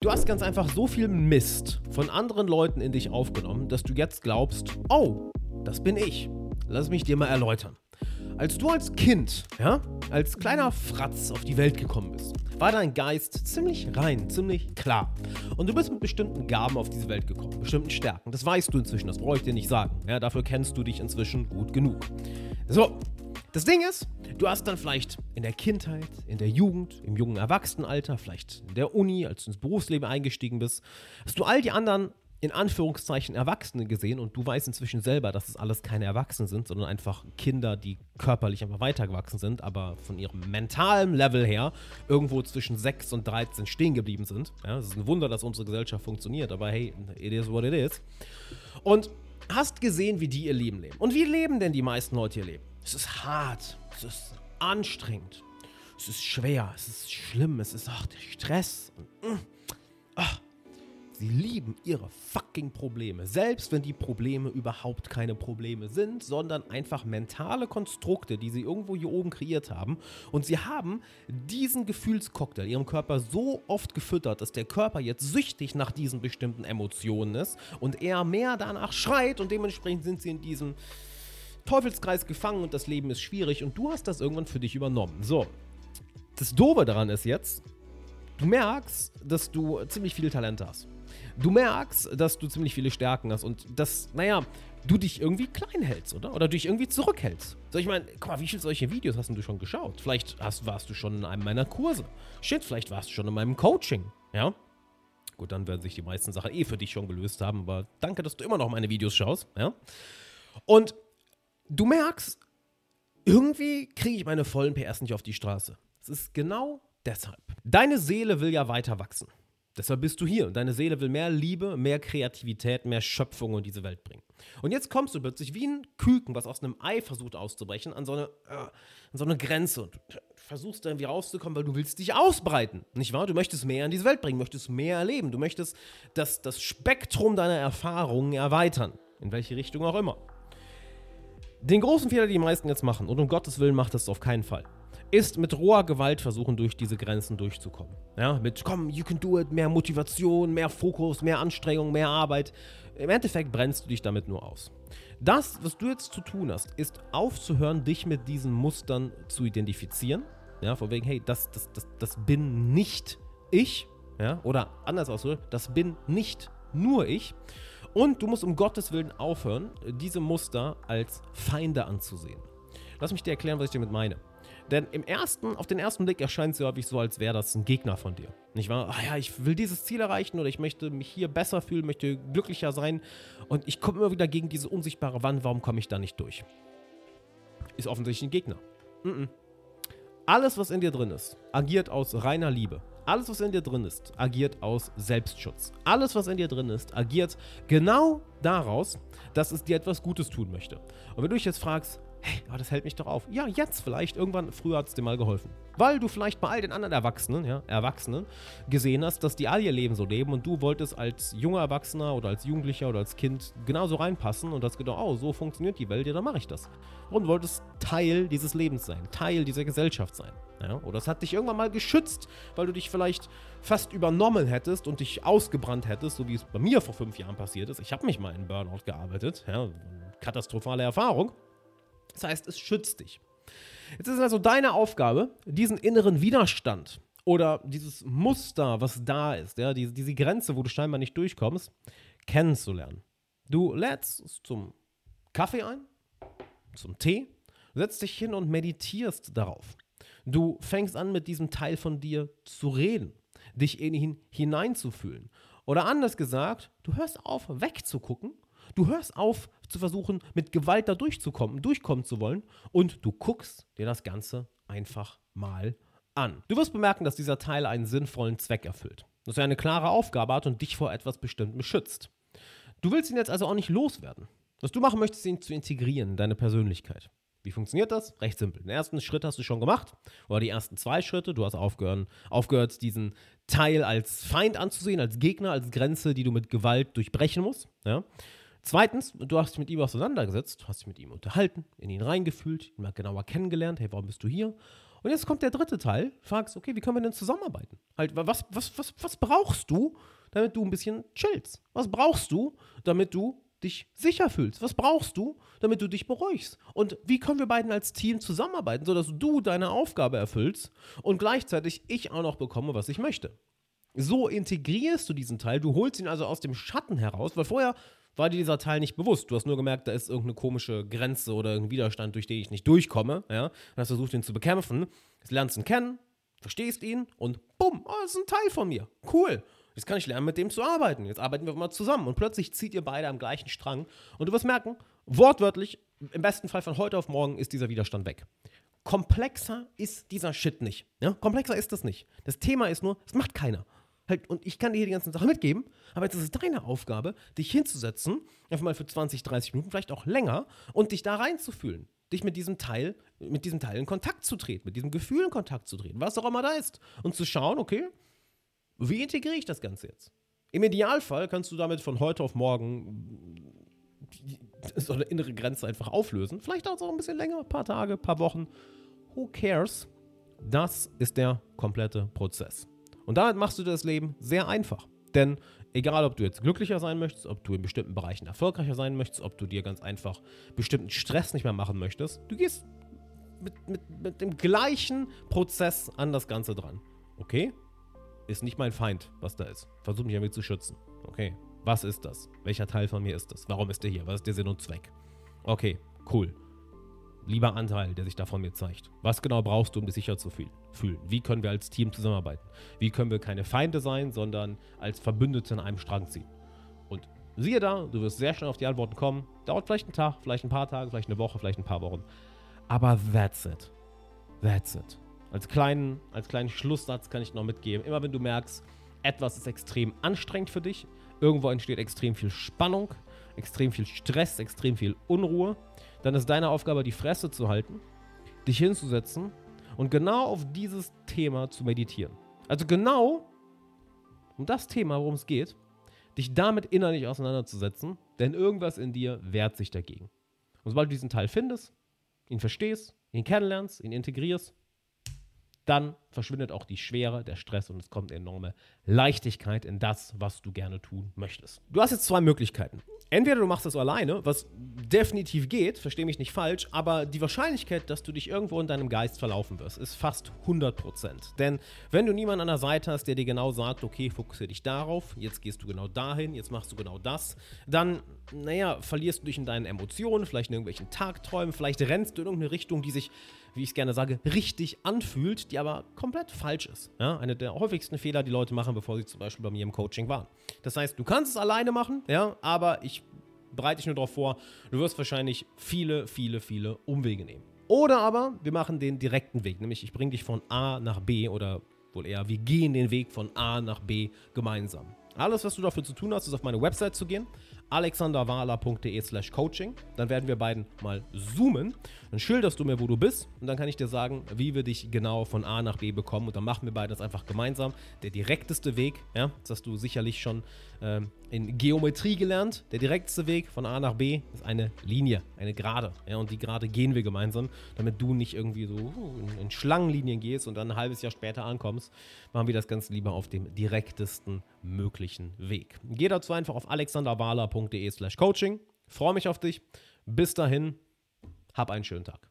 Du hast ganz einfach so viel Mist von anderen Leuten in dich aufgenommen, dass du jetzt glaubst, oh, das bin ich. Lass mich dir mal erläutern. Als du als Kind, ja, als kleiner Fratz auf die Welt gekommen bist, war dein Geist ziemlich rein, ziemlich klar. Und du bist mit bestimmten Gaben auf diese Welt gekommen, bestimmten Stärken. Das weißt du inzwischen, das brauche ich dir nicht sagen. Ja, dafür kennst du dich inzwischen gut genug. So, das Ding ist, du hast dann vielleicht in der Kindheit, in der Jugend, im jungen Erwachsenenalter, vielleicht in der Uni, als du ins Berufsleben eingestiegen bist, hast du all die anderen in Anführungszeichen Erwachsene gesehen und du weißt inzwischen selber, dass es alles keine Erwachsenen sind, sondern einfach Kinder, die körperlich einfach weitergewachsen sind, aber von ihrem mentalen Level her irgendwo zwischen 6 und 13 stehen geblieben sind. Ja, es ist ein Wunder, dass unsere Gesellschaft funktioniert, aber hey, it is what it is. Und hast gesehen, wie die ihr Leben leben. Und wie leben denn die meisten Leute ihr Leben? Es ist hart, es ist anstrengend, es ist schwer, es ist schlimm, es ist auch der Stress. Und, mm, ach, sie lieben ihre fucking Probleme, selbst wenn die Probleme überhaupt keine Probleme sind, sondern einfach mentale Konstrukte, die sie irgendwo hier oben kreiert haben. Und sie haben diesen Gefühlscocktail ihrem Körper so oft gefüttert, dass der Körper jetzt süchtig nach diesen bestimmten Emotionen ist und er mehr danach schreit und dementsprechend sind sie in diesem Teufelskreis gefangen und das Leben ist schwierig und du hast das irgendwann für dich übernommen. So. Das Doofe daran ist jetzt, du merkst, dass du ziemlich viel Talent hast. Du merkst, dass du ziemlich viele Stärken hast und dass, naja, du dich irgendwie klein hältst, oder? Oder dich irgendwie zurückhältst. So, ich meine, guck mal, wie viele solche Videos hast du schon geschaut? Vielleicht hast, warst du schon in einem meiner Kurse. Shit, vielleicht warst du schon in meinem Coaching, ja? Gut, dann werden sich die meisten Sachen eh für dich schon gelöst haben, aber danke, dass du immer noch meine Videos schaust, ja? Und du merkst, irgendwie kriege ich meine vollen PS nicht auf die Straße. Es ist genau deshalb. Deine Seele will ja weiter wachsen. Deshalb bist du hier und deine Seele will mehr Liebe, mehr Kreativität, mehr Schöpfung in diese Welt bringen. Und jetzt kommst du plötzlich wie ein Küken, was aus einem Ei versucht auszubrechen, an so eine, äh, an so eine Grenze und versuchst da irgendwie rauszukommen, weil du willst dich ausbreiten, nicht wahr? Du möchtest mehr in diese Welt bringen, möchtest mehr erleben, du möchtest das, das Spektrum deiner Erfahrungen erweitern, in welche Richtung auch immer. Den großen Fehler, den die meisten jetzt machen, und um Gottes Willen macht das auf keinen Fall, ist mit roher Gewalt versuchen, durch diese Grenzen durchzukommen. Ja, mit komm, you can do it, mehr Motivation, mehr Fokus, mehr Anstrengung, mehr Arbeit. Im Endeffekt brennst du dich damit nur aus. Das, was du jetzt zu tun hast, ist aufzuhören, dich mit diesen Mustern zu identifizieren. Ja, von wegen, hey, das, das, das, das bin nicht ich. Ja, oder anders ausgedrückt, das bin nicht nur ich. Und du musst um Gottes Willen aufhören, diese Muster als Feinde anzusehen. Lass mich dir erklären, was ich damit meine. Denn im ersten, auf den ersten Blick erscheint es häufig so, als wäre das ein Gegner von dir. Nicht wahr? Ach ja, ich will dieses Ziel erreichen oder ich möchte mich hier besser fühlen, möchte glücklicher sein. Und ich komme immer wieder gegen diese unsichtbare Wand. Warum komme ich da nicht durch? Ist offensichtlich ein Gegner. Mm -mm. Alles, was in dir drin ist, agiert aus reiner Liebe. Alles, was in dir drin ist, agiert aus Selbstschutz. Alles, was in dir drin ist, agiert genau daraus, dass es dir etwas Gutes tun möchte. Und wenn du dich jetzt fragst, hey, oh, das hält mich doch auf. Ja, jetzt vielleicht. Irgendwann, früher hat es dir mal geholfen. Weil du vielleicht bei all den anderen Erwachsenen, ja, Erwachsenen gesehen hast, dass die all ihr Leben so leben und du wolltest als junger Erwachsener oder als Jugendlicher oder als Kind genauso reinpassen und hast gedacht, oh, so funktioniert die Welt, ja, dann mache ich das. Und wolltest Teil dieses Lebens sein, Teil dieser Gesellschaft sein. Ja, oder es hat dich irgendwann mal geschützt, weil du dich vielleicht fast übernommen hättest und dich ausgebrannt hättest, so wie es bei mir vor fünf Jahren passiert ist. Ich habe mich mal in Burnout gearbeitet, ja, katastrophale Erfahrung. Das heißt, es schützt dich. Jetzt ist also deine Aufgabe, diesen inneren Widerstand oder dieses Muster, was da ist, ja, diese, diese Grenze, wo du scheinbar nicht durchkommst, kennenzulernen. Du lädst zum Kaffee ein, zum Tee, setzt dich hin und meditierst darauf. Du fängst an, mit diesem Teil von dir zu reden, dich in ihn hineinzufühlen. Oder anders gesagt, du hörst auf, wegzugucken Du hörst auf zu versuchen, mit Gewalt da durchzukommen, durchkommen zu wollen und du guckst dir das Ganze einfach mal an. Du wirst bemerken, dass dieser Teil einen sinnvollen Zweck erfüllt. Dass er eine klare Aufgabe hat und dich vor etwas Bestimmtem schützt. Du willst ihn jetzt also auch nicht loswerden. Was du machen möchtest, ist ihn zu integrieren in deine Persönlichkeit. Wie funktioniert das? Recht simpel. Den ersten Schritt hast du schon gemacht, oder die ersten zwei Schritte. Du hast aufgehört, aufgehört, diesen Teil als Feind anzusehen, als Gegner, als Grenze, die du mit Gewalt durchbrechen musst. Ja? Zweitens, du hast dich mit ihm auseinandergesetzt, hast dich mit ihm unterhalten, in ihn reingefühlt, ihn mal genauer kennengelernt, hey, warum bist du hier? Und jetzt kommt der dritte Teil, fragst, okay, wie können wir denn zusammenarbeiten? Halt, was, was, was, was brauchst du, damit du ein bisschen chillst? Was brauchst du, damit du dich sicher fühlst? Was brauchst du, damit du dich beruhigst? Und wie können wir beiden als Team zusammenarbeiten, sodass du deine Aufgabe erfüllst und gleichzeitig ich auch noch bekomme, was ich möchte? So integrierst du diesen Teil, du holst ihn also aus dem Schatten heraus, weil vorher war dir dieser Teil nicht bewusst. Du hast nur gemerkt, da ist irgendeine komische Grenze oder irgendein Widerstand, durch den ich nicht durchkomme. Ja? Und hast versucht, ihn zu bekämpfen. Jetzt lernst du ihn kennen, verstehst ihn und bumm, oh, das ist ein Teil von mir. Cool. Jetzt kann ich lernen, mit dem zu arbeiten. Jetzt arbeiten wir mal zusammen. Und plötzlich zieht ihr beide am gleichen Strang. Und du wirst merken, wortwörtlich, im besten Fall von heute auf morgen ist dieser Widerstand weg. Komplexer ist dieser Shit nicht. Ja? Komplexer ist das nicht. Das Thema ist nur, es macht keiner. Halt, und ich kann dir hier die ganzen Sachen mitgeben, aber jetzt ist es deine Aufgabe, dich hinzusetzen, einfach mal für 20, 30 Minuten, vielleicht auch länger, und dich da reinzufühlen. Dich mit diesem Teil, mit diesem Teil in Kontakt zu treten, mit diesem Gefühl in Kontakt zu treten, was auch immer da ist. Und zu schauen, okay, wie integriere ich das Ganze jetzt? Im Idealfall kannst du damit von heute auf morgen so eine innere Grenze einfach auflösen. Vielleicht dauert es auch ein bisschen länger, ein paar Tage, ein paar Wochen. Who cares? Das ist der komplette Prozess. Und damit machst du dir das Leben sehr einfach. Denn egal, ob du jetzt glücklicher sein möchtest, ob du in bestimmten Bereichen erfolgreicher sein möchtest, ob du dir ganz einfach bestimmten Stress nicht mehr machen möchtest, du gehst mit, mit, mit dem gleichen Prozess an das Ganze dran. Okay? ist nicht mein Feind, was da ist. Versuch mich damit zu schützen. Okay, was ist das? Welcher Teil von mir ist das? Warum ist der hier? Was ist der Sinn und Zweck? Okay, cool. Lieber Anteil, der sich da von mir zeigt. Was genau brauchst du, um dich sicher zu fühlen? Wie können wir als Team zusammenarbeiten? Wie können wir keine Feinde sein, sondern als Verbündete in einem Strang ziehen? Und siehe da, du wirst sehr schnell auf die Antworten kommen. Dauert vielleicht einen Tag, vielleicht ein paar Tage, vielleicht eine Woche, vielleicht ein paar Wochen. Aber that's it. That's it. Als kleinen, als kleinen Schlusssatz kann ich noch mitgeben, immer wenn du merkst, etwas ist extrem anstrengend für dich, irgendwo entsteht extrem viel Spannung, extrem viel Stress, extrem viel Unruhe, dann ist deine Aufgabe, die Fresse zu halten, dich hinzusetzen und genau auf dieses Thema zu meditieren. Also genau um das Thema, worum es geht, dich damit innerlich auseinanderzusetzen, denn irgendwas in dir wehrt sich dagegen. Und sobald du diesen Teil findest, ihn verstehst, ihn kennenlernst, ihn integrierst, dann verschwindet auch die Schwere, der Stress und es kommt enorme Leichtigkeit in das, was du gerne tun möchtest. Du hast jetzt zwei Möglichkeiten. Entweder du machst das alleine, was definitiv geht, verstehe mich nicht falsch, aber die Wahrscheinlichkeit, dass du dich irgendwo in deinem Geist verlaufen wirst, ist fast 100%. Denn wenn du niemanden an der Seite hast, der dir genau sagt, okay, fokussiere dich darauf, jetzt gehst du genau dahin, jetzt machst du genau das, dann, naja, verlierst du dich in deinen Emotionen, vielleicht in irgendwelchen Tagträumen, vielleicht rennst du in irgendeine Richtung, die sich wie ich es gerne sage, richtig anfühlt, die aber komplett falsch ist. Ja, eine der häufigsten Fehler, die Leute machen, bevor sie zum Beispiel bei mir im Coaching waren. Das heißt, du kannst es alleine machen, ja, aber ich bereite dich nur darauf vor, du wirst wahrscheinlich viele, viele, viele Umwege nehmen. Oder aber wir machen den direkten Weg, nämlich ich bringe dich von A nach B oder wohl eher, wir gehen den Weg von A nach B gemeinsam. Alles, was du dafür zu tun hast, ist auf meine Website zu gehen alexanderwala.de slash coaching. Dann werden wir beiden mal zoomen. Dann schilderst du mir, wo du bist und dann kann ich dir sagen, wie wir dich genau von A nach B bekommen. Und dann machen wir beide das einfach gemeinsam. Der direkteste Weg, ja, das hast du sicherlich schon ähm, in Geometrie gelernt. Der direkteste Weg von A nach B ist eine Linie, eine Gerade. Ja, und die Gerade gehen wir gemeinsam, damit du nicht irgendwie so in, in Schlangenlinien gehst und dann ein halbes Jahr später ankommst. Machen wir das Ganze lieber auf dem direktesten möglichen Weg. Geh dazu einfach auf alexanderwala.de slash coaching. Freue mich auf dich. Bis dahin, hab einen schönen Tag.